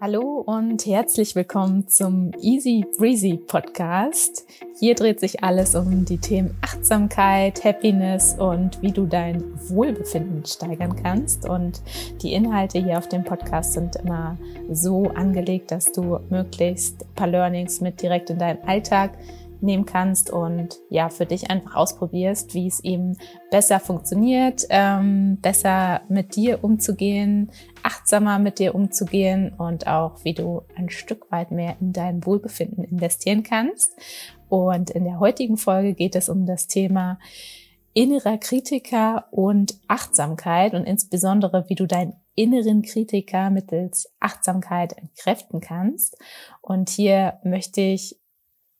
Hallo und herzlich willkommen zum Easy Breezy Podcast. Hier dreht sich alles um die Themen Achtsamkeit, Happiness und wie du dein Wohlbefinden steigern kannst. Und die Inhalte hier auf dem Podcast sind immer so angelegt, dass du möglichst ein paar Learnings mit direkt in deinen Alltag nehmen kannst und ja, für dich einfach ausprobierst, wie es eben besser funktioniert, ähm, besser mit dir umzugehen, achtsamer mit dir umzugehen und auch wie du ein Stück weit mehr in dein Wohlbefinden investieren kannst. Und in der heutigen Folge geht es um das Thema innerer Kritiker und Achtsamkeit und insbesondere, wie du deinen inneren Kritiker mittels Achtsamkeit entkräften kannst. Und hier möchte ich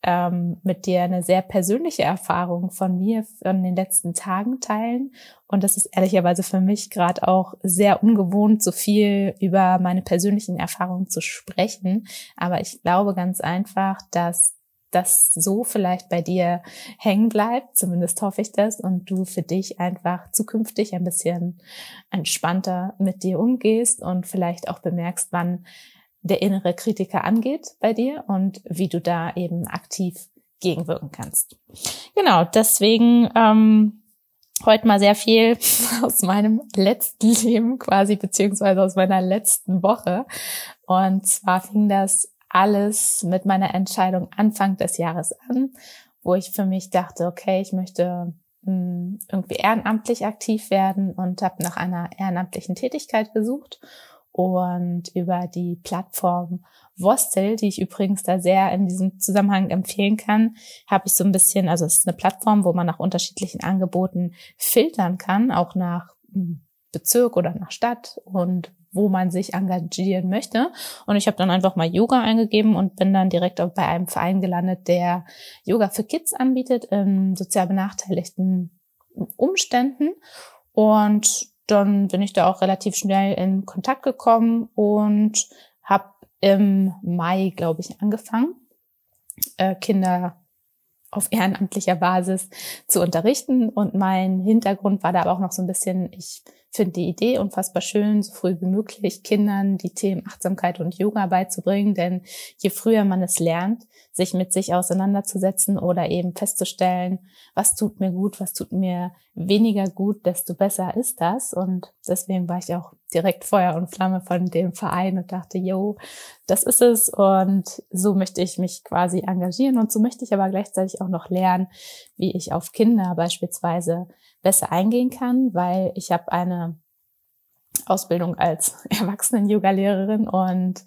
ähm, mit dir eine sehr persönliche Erfahrung von mir von den letzten Tagen teilen. Und das ist ehrlicherweise für mich gerade auch sehr ungewohnt, so viel über meine persönlichen Erfahrungen zu sprechen. Aber ich glaube ganz einfach, dass das so vielleicht bei dir hängen bleibt, zumindest hoffe ich das, und du für dich einfach zukünftig ein bisschen entspannter mit dir umgehst und vielleicht auch bemerkst, wann der innere Kritiker angeht bei dir und wie du da eben aktiv gegenwirken kannst. Genau, deswegen ähm, heute mal sehr viel aus meinem letzten Leben quasi, beziehungsweise aus meiner letzten Woche. Und zwar fing das alles mit meiner Entscheidung Anfang des Jahres an, wo ich für mich dachte, okay, ich möchte hm, irgendwie ehrenamtlich aktiv werden und habe nach einer ehrenamtlichen Tätigkeit gesucht und über die Plattform Vostel, die ich übrigens da sehr in diesem Zusammenhang empfehlen kann, habe ich so ein bisschen, also es ist eine Plattform, wo man nach unterschiedlichen Angeboten filtern kann, auch nach hm, Bezirk oder nach Stadt und wo man sich engagieren möchte. Und ich habe dann einfach mal Yoga eingegeben und bin dann direkt bei einem Verein gelandet, der Yoga für Kids anbietet in sozial benachteiligten Umständen. Und dann bin ich da auch relativ schnell in Kontakt gekommen und habe im Mai, glaube ich, angefangen, äh, Kinder auf ehrenamtlicher Basis zu unterrichten. Und mein Hintergrund war da aber auch noch so ein bisschen, ich finde die Idee unfassbar schön, so früh wie möglich Kindern die Themen Achtsamkeit und Yoga beizubringen. Denn je früher man es lernt, sich mit sich auseinanderzusetzen oder eben festzustellen, was tut mir gut, was tut mir weniger gut, desto besser ist das. Und deswegen war ich auch direkt Feuer und Flamme von dem Verein und dachte, yo, das ist es. Und so möchte ich mich quasi engagieren. Und so möchte ich aber gleichzeitig auch noch lernen, wie ich auf Kinder beispielsweise besser eingehen kann, weil ich habe eine Ausbildung als Erwachsenen-Yoga-Lehrerin und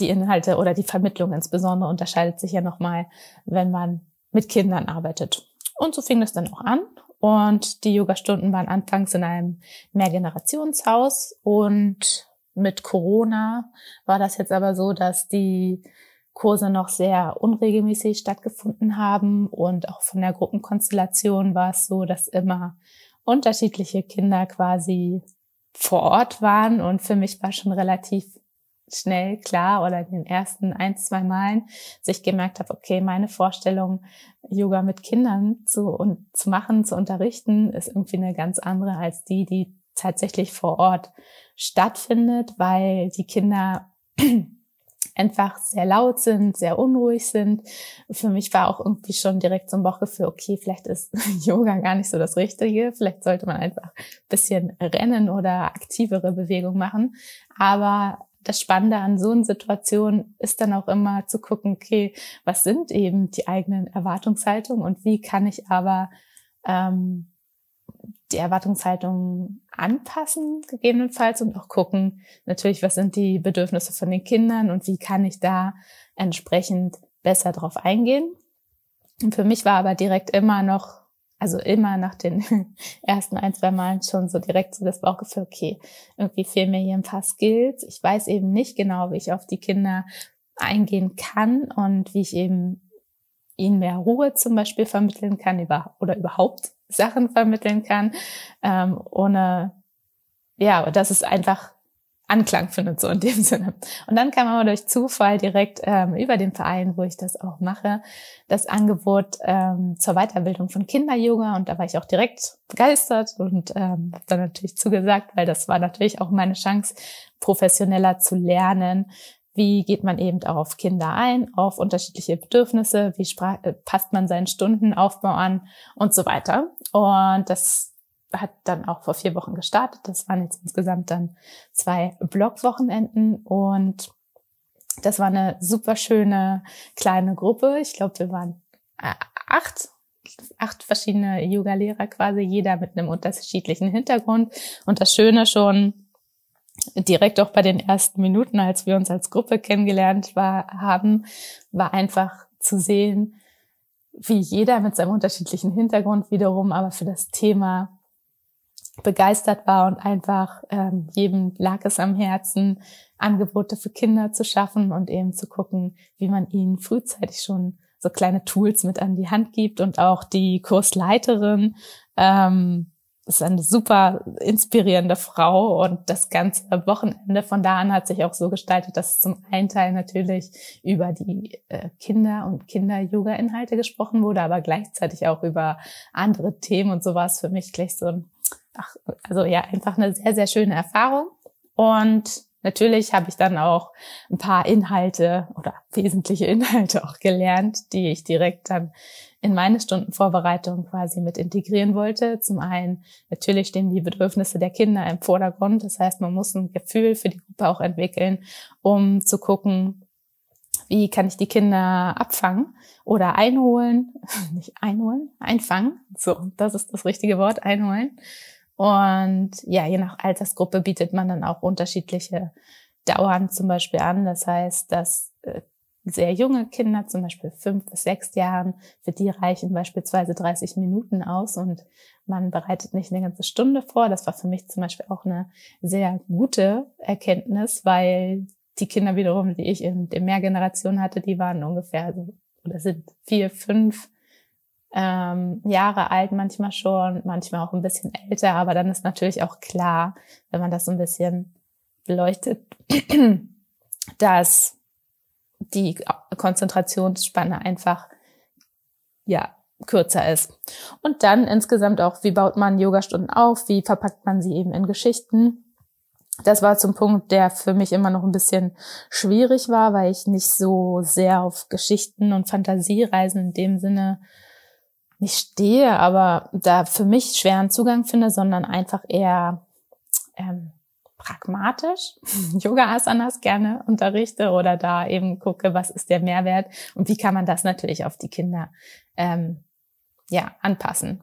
die Inhalte oder die Vermittlung insbesondere unterscheidet sich ja nochmal, wenn man mit Kindern arbeitet. Und so fing es dann auch an. Und die Yoga-Stunden waren anfangs in einem Mehrgenerationshaus. Und mit Corona war das jetzt aber so, dass die Kurse noch sehr unregelmäßig stattgefunden haben. Und auch von der Gruppenkonstellation war es so, dass immer unterschiedliche Kinder quasi vor Ort waren. Und für mich war schon relativ schnell klar oder in den ersten ein, zwei Malen sich gemerkt habe, okay, meine Vorstellung, Yoga mit Kindern zu, und, zu machen, zu unterrichten, ist irgendwie eine ganz andere als die, die tatsächlich vor Ort stattfindet, weil die Kinder einfach sehr laut sind, sehr unruhig sind. Für mich war auch irgendwie schon direkt so ein Bauchgefühl, okay, vielleicht ist Yoga gar nicht so das Richtige. Vielleicht sollte man einfach ein bisschen rennen oder aktivere Bewegung machen. Aber das Spannende an so einer Situation ist dann auch immer zu gucken, okay, was sind eben die eigenen Erwartungshaltungen und wie kann ich aber ähm, die Erwartungshaltung anpassen, gegebenenfalls, und auch gucken, natürlich, was sind die Bedürfnisse von den Kindern und wie kann ich da entsprechend besser drauf eingehen. Und für mich war aber direkt immer noch also immer nach den ersten ein, zwei Malen schon so direkt so das Bauchgefühl, okay, irgendwie fehlen mir hier ein paar Skills. Ich weiß eben nicht genau, wie ich auf die Kinder eingehen kann und wie ich eben ihnen mehr Ruhe zum Beispiel vermitteln kann über, oder überhaupt Sachen vermitteln kann, ähm, ohne, ja, dass es einfach Anklang findet, so in dem Sinne. Und dann kam aber durch Zufall direkt ähm, über den Verein, wo ich das auch mache, das Angebot ähm, zur Weiterbildung von Kinder-Yoga und da war ich auch direkt begeistert und ähm, habe dann natürlich zugesagt, weil das war natürlich auch meine Chance, professioneller zu lernen, wie geht man eben auf Kinder ein, auf unterschiedliche Bedürfnisse, wie äh, passt man seinen Stundenaufbau an und so weiter. Und das hat dann auch vor vier Wochen gestartet. Das waren jetzt insgesamt dann zwei Blogwochenenden und das war eine super schöne kleine Gruppe. Ich glaube, wir waren äh, acht, acht verschiedene Yoga-Lehrer quasi, jeder mit einem unterschiedlichen Hintergrund. Und das Schöne schon direkt auch bei den ersten Minuten, als wir uns als Gruppe kennengelernt war, haben, war einfach zu sehen, wie jeder mit seinem unterschiedlichen Hintergrund wiederum aber für das Thema begeistert war und einfach ähm, jedem lag es am Herzen, Angebote für Kinder zu schaffen und eben zu gucken, wie man ihnen frühzeitig schon so kleine Tools mit an die Hand gibt und auch die Kursleiterin ähm, ist eine super inspirierende Frau und das ganze Wochenende von da an hat sich auch so gestaltet, dass zum einen Teil natürlich über die äh, Kinder und Kinder-Yoga-Inhalte gesprochen wurde, aber gleichzeitig auch über andere Themen und so war es für mich gleich so ein ach, also ja, einfach eine sehr, sehr schöne Erfahrung. Und natürlich habe ich dann auch ein paar Inhalte oder wesentliche Inhalte auch gelernt, die ich direkt dann in meine Stundenvorbereitung quasi mit integrieren wollte. Zum einen, natürlich stehen die Bedürfnisse der Kinder im Vordergrund. Das heißt, man muss ein Gefühl für die Gruppe auch entwickeln, um zu gucken, wie kann ich die Kinder abfangen oder einholen, nicht einholen, einfangen. So, das ist das richtige Wort, einholen. Und ja, je nach Altersgruppe bietet man dann auch unterschiedliche Dauern zum Beispiel an. Das heißt, dass äh, sehr junge Kinder, zum Beispiel fünf bis sechs Jahren, für die reichen beispielsweise 30 Minuten aus und man bereitet nicht eine ganze Stunde vor. Das war für mich zum Beispiel auch eine sehr gute Erkenntnis, weil die Kinder wiederum, die ich in der Mehrgeneration hatte, die waren ungefähr so, oder sind vier, fünf ähm, Jahre alt manchmal schon, manchmal auch ein bisschen älter, aber dann ist natürlich auch klar, wenn man das so ein bisschen beleuchtet, dass die Konzentrationsspanne einfach ja kürzer ist. Und dann insgesamt auch, wie baut man Yogastunden auf, wie verpackt man sie eben in Geschichten. Das war zum Punkt, der für mich immer noch ein bisschen schwierig war, weil ich nicht so sehr auf Geschichten und Fantasiereisen in dem Sinne nicht stehe, aber da für mich schweren Zugang finde, sondern einfach eher ähm, pragmatisch Yoga-Asanas gerne unterrichte oder da eben gucke, was ist der Mehrwert und wie kann man das natürlich auf die Kinder ähm, ja anpassen.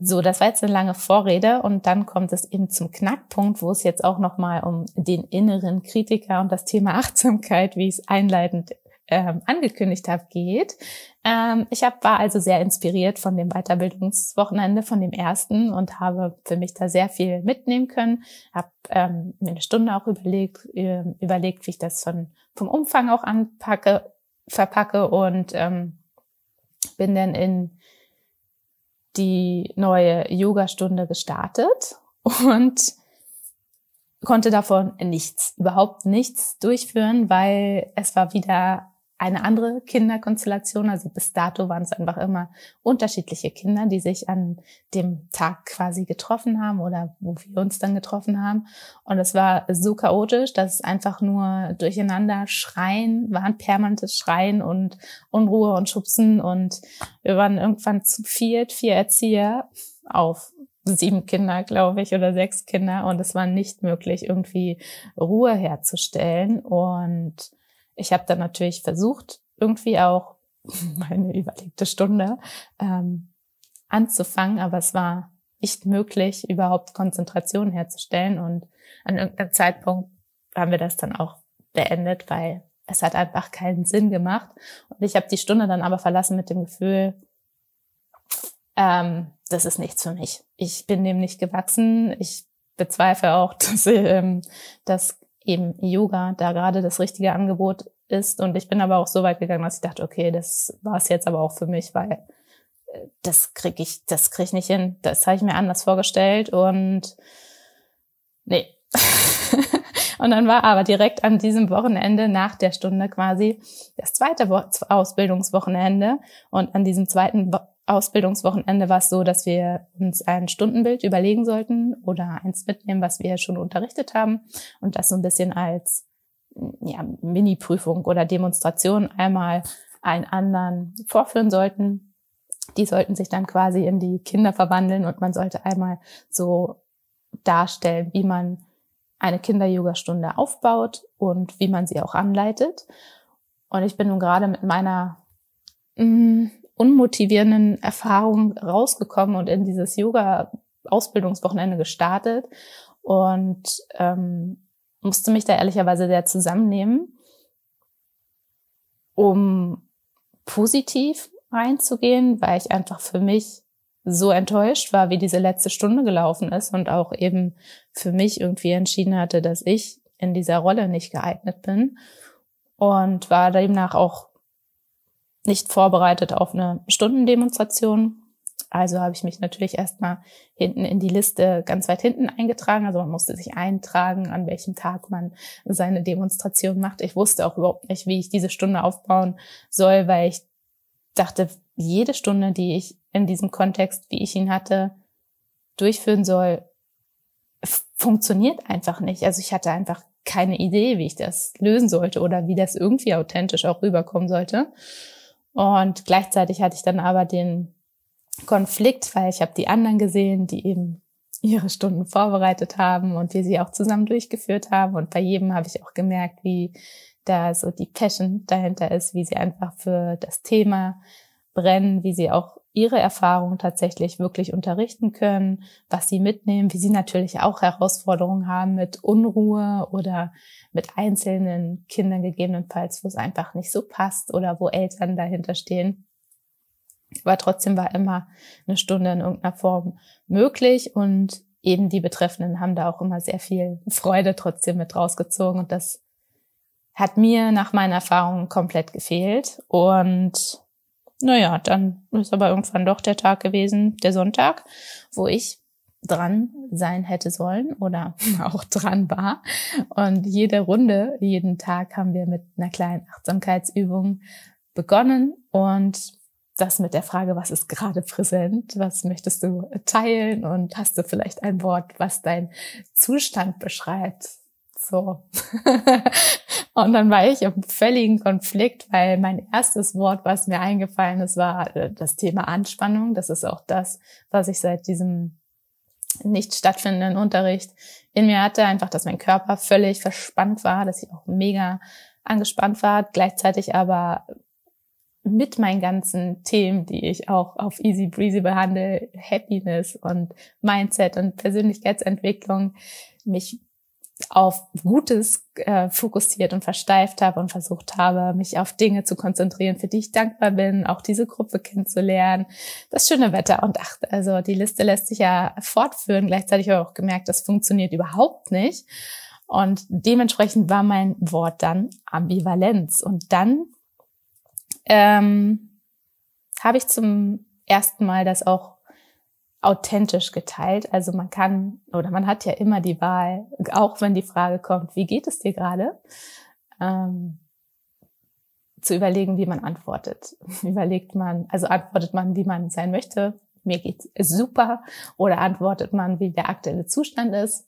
So, das war jetzt eine lange Vorrede und dann kommt es eben zum Knackpunkt, wo es jetzt auch nochmal um den inneren Kritiker und das Thema Achtsamkeit, wie ich es einleitend ähm, angekündigt habe, geht. Ähm, ich hab, war also sehr inspiriert von dem Weiterbildungswochenende, von dem ersten und habe für mich da sehr viel mitnehmen können. Habe ähm, mir eine Stunde auch überlegt, äh, überlegt, wie ich das von, vom Umfang auch anpacke, verpacke und ähm, bin dann in die neue Yoga-Stunde gestartet und konnte davon nichts, überhaupt nichts durchführen, weil es war wieder eine andere Kinderkonstellation. Also bis dato waren es einfach immer unterschiedliche Kinder, die sich an dem Tag quasi getroffen haben oder wo wir uns dann getroffen haben. Und es war so chaotisch, dass es einfach nur durcheinander schreien, waren permanentes Schreien und Unruhe und Schubsen. Und wir waren irgendwann zu viert, vier Erzieher auf sieben Kinder, glaube ich, oder sechs Kinder. Und es war nicht möglich, irgendwie Ruhe herzustellen. Und ich habe dann natürlich versucht, irgendwie auch meine überlegte Stunde ähm, anzufangen, aber es war nicht möglich, überhaupt Konzentration herzustellen. Und an irgendeinem Zeitpunkt haben wir das dann auch beendet, weil es hat einfach keinen Sinn gemacht. Und ich habe die Stunde dann aber verlassen mit dem Gefühl, ähm, das ist nichts für mich. Ich bin dem nicht gewachsen. Ich bezweifle auch, dass, ähm, dass eben Yoga da gerade das richtige Angebot ist. Und ich bin aber auch so weit gegangen, dass ich dachte, okay, das war es jetzt aber auch für mich, weil äh, das krieg ich, das krieg ich nicht hin. Das habe ich mir anders vorgestellt und nee. Und dann war aber direkt an diesem Wochenende nach der Stunde quasi das zweite Ausbildungswochenende. Und an diesem zweiten Ausbildungswochenende war es so, dass wir uns ein Stundenbild überlegen sollten oder eins mitnehmen, was wir schon unterrichtet haben und das so ein bisschen als ja, Mini-Prüfung oder Demonstration einmal einen anderen vorführen sollten. Die sollten sich dann quasi in die Kinder verwandeln und man sollte einmal so darstellen, wie man eine Kinder-Yoga-Stunde aufbaut und wie man sie auch anleitet. Und ich bin nun gerade mit meiner mh, mm, unmotivierenden Erfahrung rausgekommen und in dieses Yoga-Ausbildungswochenende gestartet und ähm, musste mich da ehrlicherweise sehr zusammennehmen, um positiv reinzugehen, weil ich einfach für mich so enttäuscht war, wie diese letzte Stunde gelaufen ist und auch eben für mich irgendwie entschieden hatte, dass ich in dieser Rolle nicht geeignet bin und war demnach auch nicht vorbereitet auf eine Stundendemonstration. Also habe ich mich natürlich erstmal hinten in die Liste ganz weit hinten eingetragen. Also man musste sich eintragen, an welchem Tag man seine Demonstration macht. Ich wusste auch überhaupt nicht, wie ich diese Stunde aufbauen soll, weil ich dachte, jede Stunde, die ich in diesem Kontext, wie ich ihn hatte, durchführen soll, funktioniert einfach nicht. Also ich hatte einfach keine Idee, wie ich das lösen sollte oder wie das irgendwie authentisch auch rüberkommen sollte. Und gleichzeitig hatte ich dann aber den Konflikt, weil ich habe die anderen gesehen, die eben ihre Stunden vorbereitet haben und wir sie auch zusammen durchgeführt haben. Und bei jedem habe ich auch gemerkt, wie da so die Passion dahinter ist, wie sie einfach für das Thema brennen, wie sie auch ihre Erfahrungen tatsächlich wirklich unterrichten können, was sie mitnehmen, wie sie natürlich auch Herausforderungen haben mit Unruhe oder mit einzelnen Kindern gegebenenfalls, wo es einfach nicht so passt oder wo Eltern dahinter stehen. Aber trotzdem war immer eine Stunde in irgendeiner Form möglich und eben die Betreffenden haben da auch immer sehr viel Freude trotzdem mit rausgezogen und das hat mir nach meinen Erfahrungen komplett gefehlt und naja, dann ist aber irgendwann doch der Tag gewesen, der Sonntag, wo ich dran sein hätte sollen oder auch dran war. Und jede Runde, jeden Tag haben wir mit einer kleinen Achtsamkeitsübung begonnen und das mit der Frage, was ist gerade präsent, was möchtest du teilen und hast du vielleicht ein Wort, was dein Zustand beschreibt? So. Und dann war ich im völligen Konflikt, weil mein erstes Wort, was mir eingefallen ist, war äh, das Thema Anspannung. Das ist auch das, was ich seit diesem nicht stattfindenden Unterricht in mir hatte. Einfach, dass mein Körper völlig verspannt war, dass ich auch mega angespannt war, gleichzeitig aber mit meinen ganzen Themen, die ich auch auf Easy Breezy behandle, Happiness und Mindset und Persönlichkeitsentwicklung, mich auf Gutes äh, fokussiert und versteift habe und versucht habe, mich auf Dinge zu konzentrieren, für die ich dankbar bin, auch diese Gruppe kennenzulernen, das schöne Wetter und ach, also die Liste lässt sich ja fortführen. Gleichzeitig habe ich auch gemerkt, das funktioniert überhaupt nicht. Und dementsprechend war mein Wort dann Ambivalenz. Und dann ähm, habe ich zum ersten Mal das auch authentisch geteilt. Also man kann oder man hat ja immer die Wahl, auch wenn die Frage kommt, wie geht es dir gerade, ähm, zu überlegen, wie man antwortet. Überlegt man, also antwortet man, wie man sein möchte, mir geht's super, oder antwortet man, wie der aktuelle Zustand ist,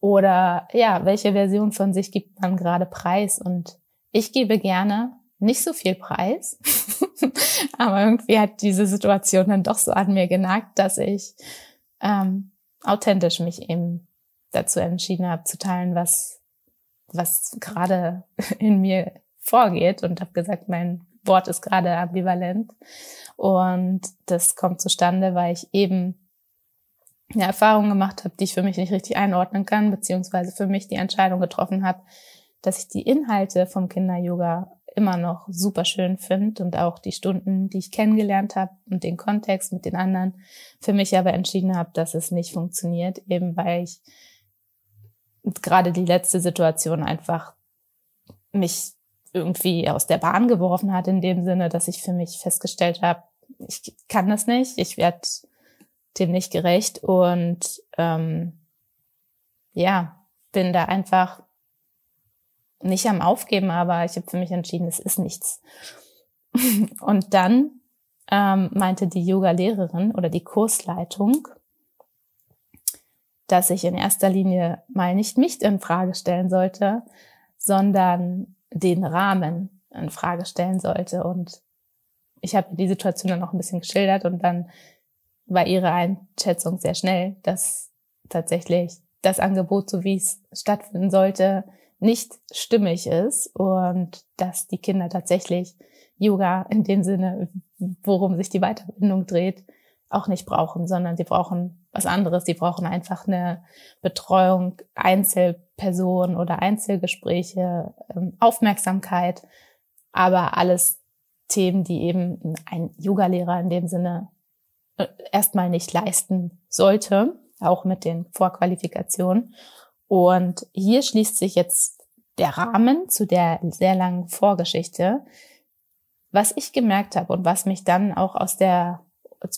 oder ja, welche Version von sich gibt man gerade preis? Und ich gebe gerne nicht so viel Preis. Aber irgendwie hat diese Situation dann doch so an mir genagt, dass ich ähm, authentisch mich eben dazu entschieden habe, zu teilen, was, was gerade in mir vorgeht und habe gesagt, mein Wort ist gerade ambivalent. Und das kommt zustande, weil ich eben eine Erfahrung gemacht habe, die ich für mich nicht richtig einordnen kann, beziehungsweise für mich die Entscheidung getroffen habe, dass ich die Inhalte vom Kinder-Yoga immer noch super schön finde und auch die Stunden, die ich kennengelernt habe und den Kontext mit den anderen, für mich aber entschieden habe, dass es nicht funktioniert, eben weil ich gerade die letzte Situation einfach mich irgendwie aus der Bahn geworfen hat, in dem Sinne, dass ich für mich festgestellt habe, ich kann das nicht, ich werde dem nicht gerecht und ähm, ja, bin da einfach nicht am Aufgeben, aber ich habe für mich entschieden, es ist nichts. Und dann ähm, meinte die Yoga-Lehrerin oder die Kursleitung, dass ich in erster Linie mal nicht mich in Frage stellen sollte, sondern den Rahmen in Frage stellen sollte. Und ich habe die Situation dann auch ein bisschen geschildert und dann war ihre Einschätzung sehr schnell, dass tatsächlich das Angebot, so wie es stattfinden sollte, nicht stimmig ist und dass die Kinder tatsächlich Yoga in dem Sinne, worum sich die Weiterbildung dreht, auch nicht brauchen, sondern sie brauchen was anderes. Sie brauchen einfach eine Betreuung, Einzelpersonen oder Einzelgespräche, ähm, Aufmerksamkeit, aber alles Themen, die eben ein Yogalehrer in dem Sinne äh, erstmal nicht leisten sollte, auch mit den Vorqualifikationen. Und hier schließt sich jetzt der Rahmen zu der sehr langen Vorgeschichte. Was ich gemerkt habe und was mich dann auch aus der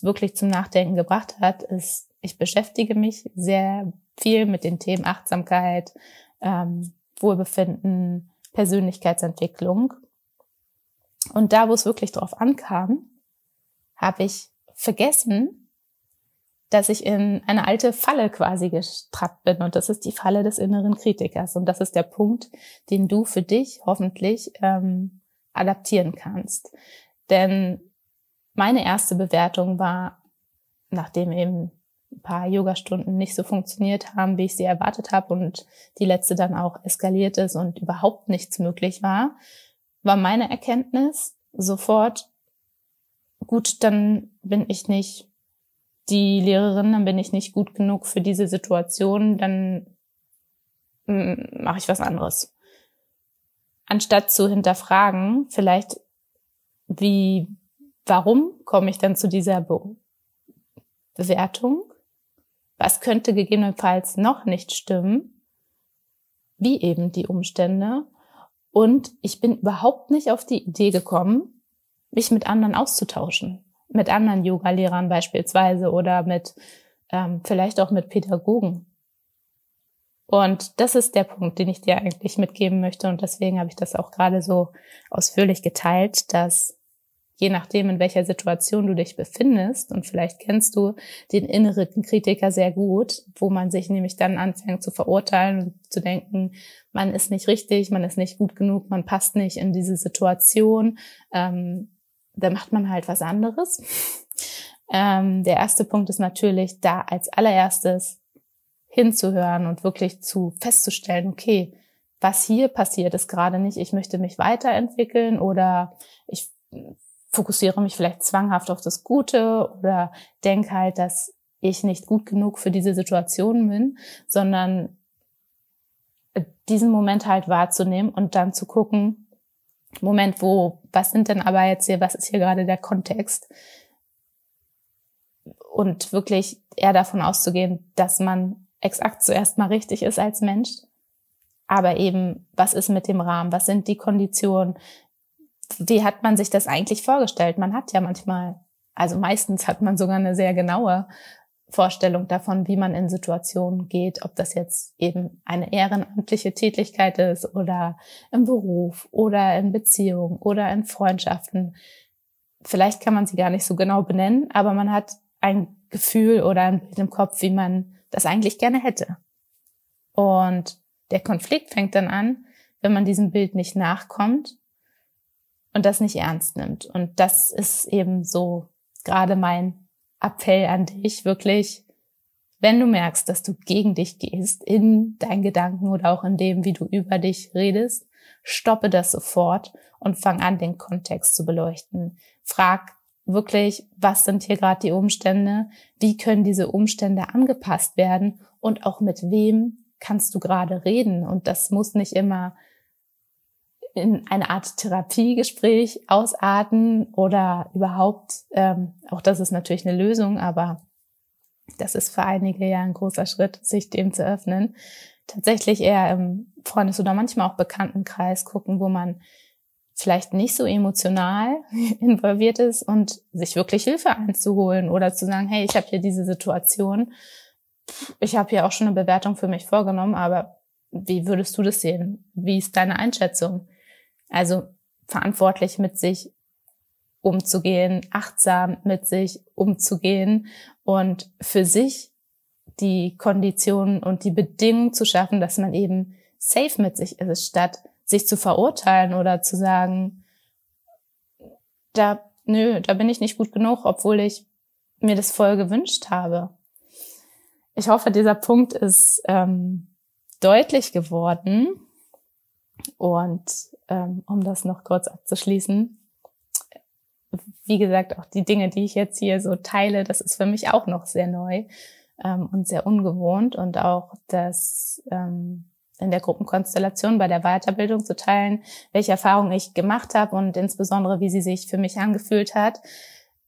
wirklich zum Nachdenken gebracht hat, ist, ich beschäftige mich sehr viel mit den Themen Achtsamkeit, ähm, Wohlbefinden, Persönlichkeitsentwicklung. Und da, wo es wirklich drauf ankam, habe ich vergessen, dass ich in eine alte Falle quasi gestrappt bin. Und das ist die Falle des inneren Kritikers. Und das ist der Punkt, den du für dich hoffentlich ähm, adaptieren kannst. Denn meine erste Bewertung war, nachdem eben ein paar Yogastunden nicht so funktioniert haben, wie ich sie erwartet habe und die letzte dann auch eskaliert ist und überhaupt nichts möglich war, war meine Erkenntnis sofort, gut, dann bin ich nicht die Lehrerin, dann bin ich nicht gut genug für diese Situation, dann mm, mache ich was anderes. Anstatt zu hinterfragen, vielleicht, wie, warum komme ich dann zu dieser Be Bewertung? Was könnte gegebenenfalls noch nicht stimmen? Wie eben die Umstände? Und ich bin überhaupt nicht auf die Idee gekommen, mich mit anderen auszutauschen. Mit anderen Yoga-Lehrern beispielsweise oder mit, ähm, vielleicht auch mit Pädagogen. Und das ist der Punkt, den ich dir eigentlich mitgeben möchte. Und deswegen habe ich das auch gerade so ausführlich geteilt, dass je nachdem, in welcher Situation du dich befindest, und vielleicht kennst du den inneren Kritiker sehr gut, wo man sich nämlich dann anfängt zu verurteilen und zu denken, man ist nicht richtig, man ist nicht gut genug, man passt nicht in diese Situation, ähm, da macht man halt was anderes. Ähm, der erste Punkt ist natürlich, da als allererstes hinzuhören und wirklich zu festzustellen, okay, was hier passiert ist gerade nicht, ich möchte mich weiterentwickeln oder ich fokussiere mich vielleicht zwanghaft auf das Gute oder denke halt, dass ich nicht gut genug für diese Situation bin, sondern diesen Moment halt wahrzunehmen und dann zu gucken, Moment, wo, was sind denn aber jetzt hier, was ist hier gerade der Kontext? Und wirklich eher davon auszugehen, dass man exakt zuerst mal richtig ist als Mensch. Aber eben, was ist mit dem Rahmen? Was sind die Konditionen? wie hat man sich das eigentlich vorgestellt? Man hat ja manchmal, also meistens hat man sogar eine sehr genaue Vorstellung davon, wie man in Situationen geht, ob das jetzt eben eine ehrenamtliche Tätigkeit ist oder im Beruf oder in Beziehungen oder in Freundschaften. Vielleicht kann man sie gar nicht so genau benennen, aber man hat ein Gefühl oder ein Bild im Kopf, wie man das eigentlich gerne hätte. Und der Konflikt fängt dann an, wenn man diesem Bild nicht nachkommt und das nicht ernst nimmt. Und das ist eben so gerade mein Appell an dich, wirklich, wenn du merkst, dass du gegen dich gehst in deinen Gedanken oder auch in dem, wie du über dich redest, stoppe das sofort und fang an, den Kontext zu beleuchten. Frag wirklich, was sind hier gerade die Umstände? Wie können diese Umstände angepasst werden? Und auch mit wem kannst du gerade reden? Und das muss nicht immer in eine Art Therapiegespräch ausarten oder überhaupt, ähm, auch das ist natürlich eine Lösung, aber das ist für einige ja ein großer Schritt, sich dem zu öffnen. Tatsächlich eher im Freundes- oder manchmal auch Bekanntenkreis gucken, wo man vielleicht nicht so emotional involviert ist und sich wirklich Hilfe einzuholen oder zu sagen, hey, ich habe hier diese Situation, ich habe hier auch schon eine Bewertung für mich vorgenommen, aber wie würdest du das sehen? Wie ist deine Einschätzung? Also verantwortlich mit sich umzugehen, achtsam mit sich umzugehen und für sich die Konditionen und die Bedingungen zu schaffen, dass man eben safe mit sich ist, statt sich zu verurteilen oder zu sagen, da, nö, da bin ich nicht gut genug, obwohl ich mir das voll gewünscht habe. Ich hoffe, dieser Punkt ist ähm, deutlich geworden. Und ähm, um das noch kurz abzuschließen, wie gesagt, auch die Dinge, die ich jetzt hier so teile, das ist für mich auch noch sehr neu ähm, und sehr ungewohnt und auch das ähm, in der Gruppenkonstellation bei der Weiterbildung zu teilen, welche Erfahrungen ich gemacht habe und insbesondere, wie sie sich für mich angefühlt hat,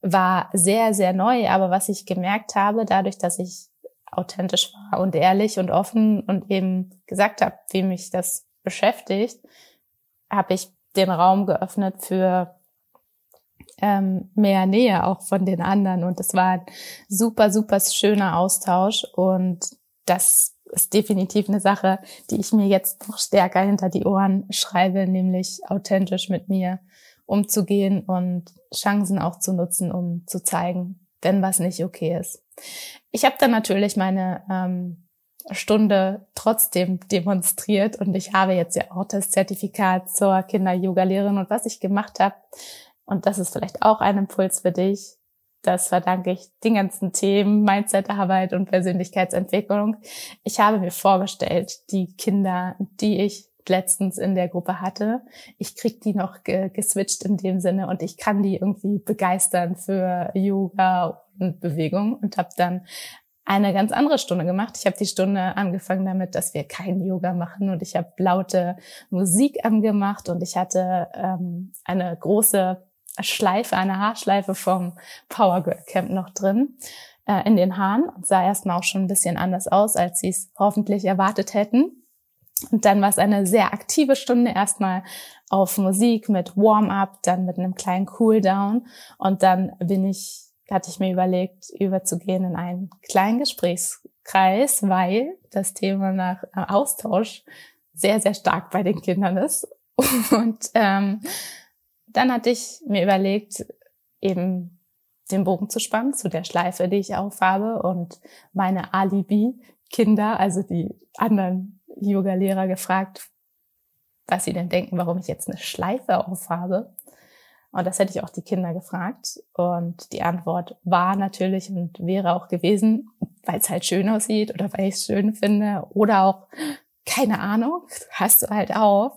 war sehr, sehr neu. Aber was ich gemerkt habe, dadurch, dass ich authentisch war und ehrlich und offen und eben gesagt habe, wie mich das beschäftigt, habe ich den Raum geöffnet für ähm, mehr Nähe auch von den anderen. Und es war ein super, super schöner Austausch. Und das ist definitiv eine Sache, die ich mir jetzt noch stärker hinter die Ohren schreibe, nämlich authentisch mit mir umzugehen und Chancen auch zu nutzen, um zu zeigen, wenn was nicht okay ist. Ich habe dann natürlich meine ähm, Stunde trotzdem demonstriert. Und ich habe jetzt ja auch das Zertifikat zur Kinder-Yoga-Lehrerin und was ich gemacht habe, und das ist vielleicht auch ein Impuls für dich, das verdanke ich den ganzen Themen Mindsetarbeit und Persönlichkeitsentwicklung. Ich habe mir vorgestellt, die Kinder, die ich letztens in der Gruppe hatte, ich krieg die noch ge geswitcht in dem Sinne und ich kann die irgendwie begeistern für Yoga und Bewegung und habe dann eine ganz andere Stunde gemacht. Ich habe die Stunde angefangen damit, dass wir kein Yoga machen. Und ich habe laute Musik angemacht. Und ich hatte ähm, eine große Schleife, eine Haarschleife vom Power Girl Camp noch drin äh, in den Haaren. Und sah erstmal auch schon ein bisschen anders aus, als sie es hoffentlich erwartet hätten. Und dann war es eine sehr aktive Stunde. Erstmal auf Musik mit Warm-up, dann mit einem kleinen Cool-Down. Und dann bin ich hatte ich mir überlegt, überzugehen in einen kleinen Gesprächskreis, weil das Thema nach äh, Austausch sehr, sehr stark bei den Kindern ist. Und ähm, dann hatte ich mir überlegt, eben den Bogen zu spannen zu der Schleife, die ich aufhabe und meine Alibi-Kinder, also die anderen Yoga-Lehrer gefragt, was sie denn denken, warum ich jetzt eine Schleife aufhabe. Und das hätte ich auch die Kinder gefragt. Und die Antwort war natürlich und wäre auch gewesen, weil es halt schön aussieht oder weil ich es schön finde oder auch, keine Ahnung, hast du halt auf.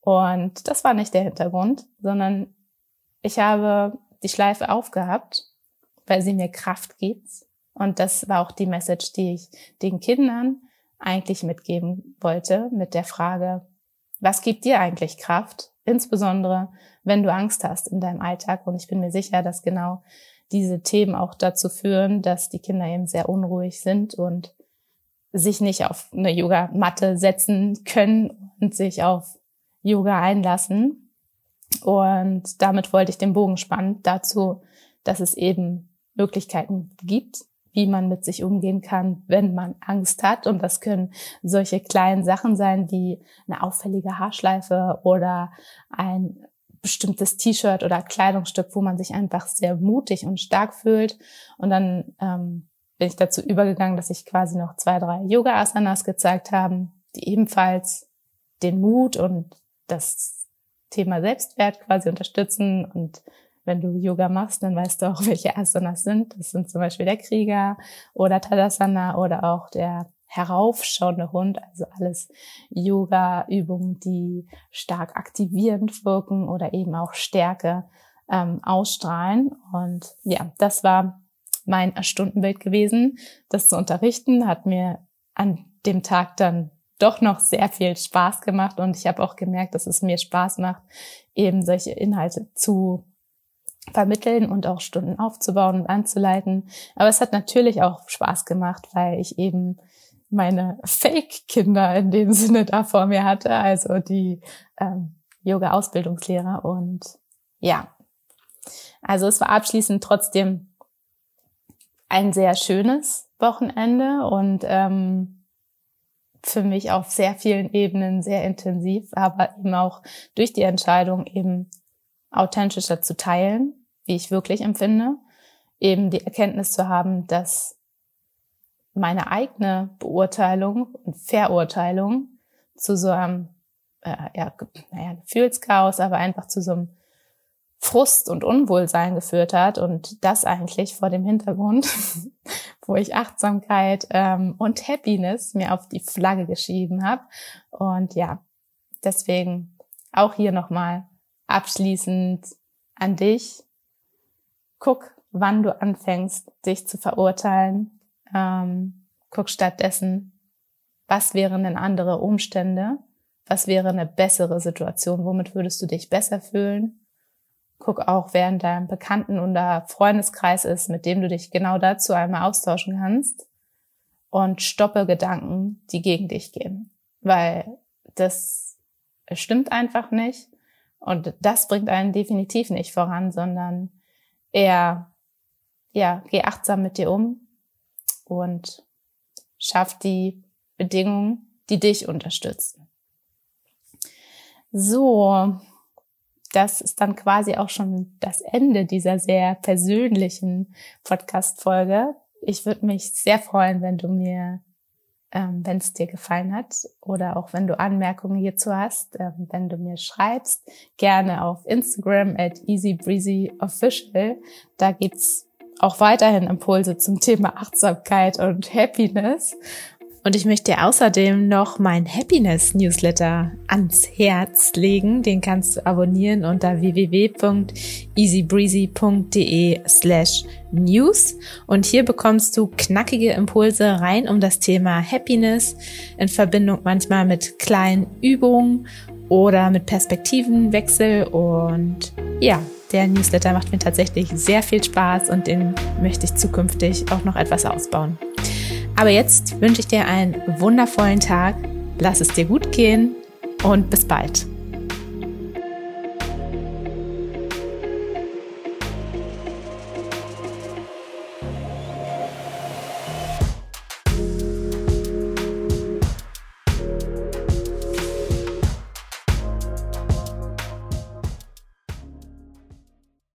Und das war nicht der Hintergrund, sondern ich habe die Schleife aufgehabt, weil sie mir Kraft gibt. Und das war auch die Message, die ich den Kindern eigentlich mitgeben wollte mit der Frage, was gibt dir eigentlich Kraft? Insbesondere, wenn du Angst hast in deinem Alltag. Und ich bin mir sicher, dass genau diese Themen auch dazu führen, dass die Kinder eben sehr unruhig sind und sich nicht auf eine Yogamatte setzen können und sich auf Yoga einlassen. Und damit wollte ich den Bogen spannen dazu, dass es eben Möglichkeiten gibt, wie man mit sich umgehen kann, wenn man Angst hat. Und das können solche kleinen Sachen sein wie eine auffällige Haarschleife oder ein bestimmtes T-Shirt oder Kleidungsstück, wo man sich einfach sehr mutig und stark fühlt. Und dann ähm, bin ich dazu übergegangen, dass ich quasi noch zwei, drei Yoga-Asanas gezeigt habe, die ebenfalls den Mut und das Thema Selbstwert quasi unterstützen und wenn du Yoga machst, dann weißt du auch, welche Asanas sind. Das sind zum Beispiel der Krieger oder Tadasana oder auch der heraufschauende Hund, also alles Yoga-Übungen, die stark aktivierend wirken oder eben auch Stärke ähm, ausstrahlen. Und ja, das war mein Stundenbild gewesen. Das zu unterrichten hat mir an dem Tag dann doch noch sehr viel Spaß gemacht und ich habe auch gemerkt, dass es mir Spaß macht, eben solche Inhalte zu vermitteln und auch Stunden aufzubauen und anzuleiten. Aber es hat natürlich auch Spaß gemacht, weil ich eben meine Fake-Kinder in dem Sinne da vor mir hatte, also die ähm, Yoga-Ausbildungslehrer. Und ja, also es war abschließend trotzdem ein sehr schönes Wochenende und ähm, für mich auf sehr vielen Ebenen sehr intensiv, aber eben auch durch die Entscheidung eben authentischer zu teilen, wie ich wirklich empfinde, eben die Erkenntnis zu haben, dass meine eigene Beurteilung und Verurteilung zu so einem äh, ja, naja, Gefühlschaos, aber einfach zu so einem Frust und Unwohlsein geführt hat und das eigentlich vor dem Hintergrund, wo ich Achtsamkeit ähm, und Happiness mir auf die Flagge geschrieben habe. Und ja, deswegen auch hier nochmal abschließend an dich. Guck, wann du anfängst, dich zu verurteilen. Ähm, guck stattdessen, was wären denn andere Umstände? Was wäre eine bessere Situation? Womit würdest du dich besser fühlen? Guck auch, wer in deinem Bekannten- oder Freundeskreis ist, mit dem du dich genau dazu einmal austauschen kannst. Und stoppe Gedanken, die gegen dich gehen. Weil das stimmt einfach nicht. Und das bringt einen definitiv nicht voran, sondern eher, ja, geh achtsam mit dir um und schaff die Bedingungen, die dich unterstützen. So, das ist dann quasi auch schon das Ende dieser sehr persönlichen Podcast-Folge. Ich würde mich sehr freuen, wenn du mir, ähm, wenn es dir gefallen hat oder auch wenn du Anmerkungen hierzu hast, ähm, wenn du mir schreibst, gerne auf Instagram at easybreezyofficial. Da gibt's auch weiterhin Impulse zum Thema Achtsamkeit und Happiness. Und ich möchte dir außerdem noch mein Happiness Newsletter ans Herz legen. Den kannst du abonnieren unter www.easybreezy.de slash news. Und hier bekommst du knackige Impulse rein um das Thema Happiness in Verbindung manchmal mit kleinen Übungen oder mit Perspektivenwechsel. Und ja, der Newsletter macht mir tatsächlich sehr viel Spaß und den möchte ich zukünftig auch noch etwas ausbauen. Aber jetzt wünsche ich dir einen wundervollen Tag, lass es dir gut gehen und bis bald.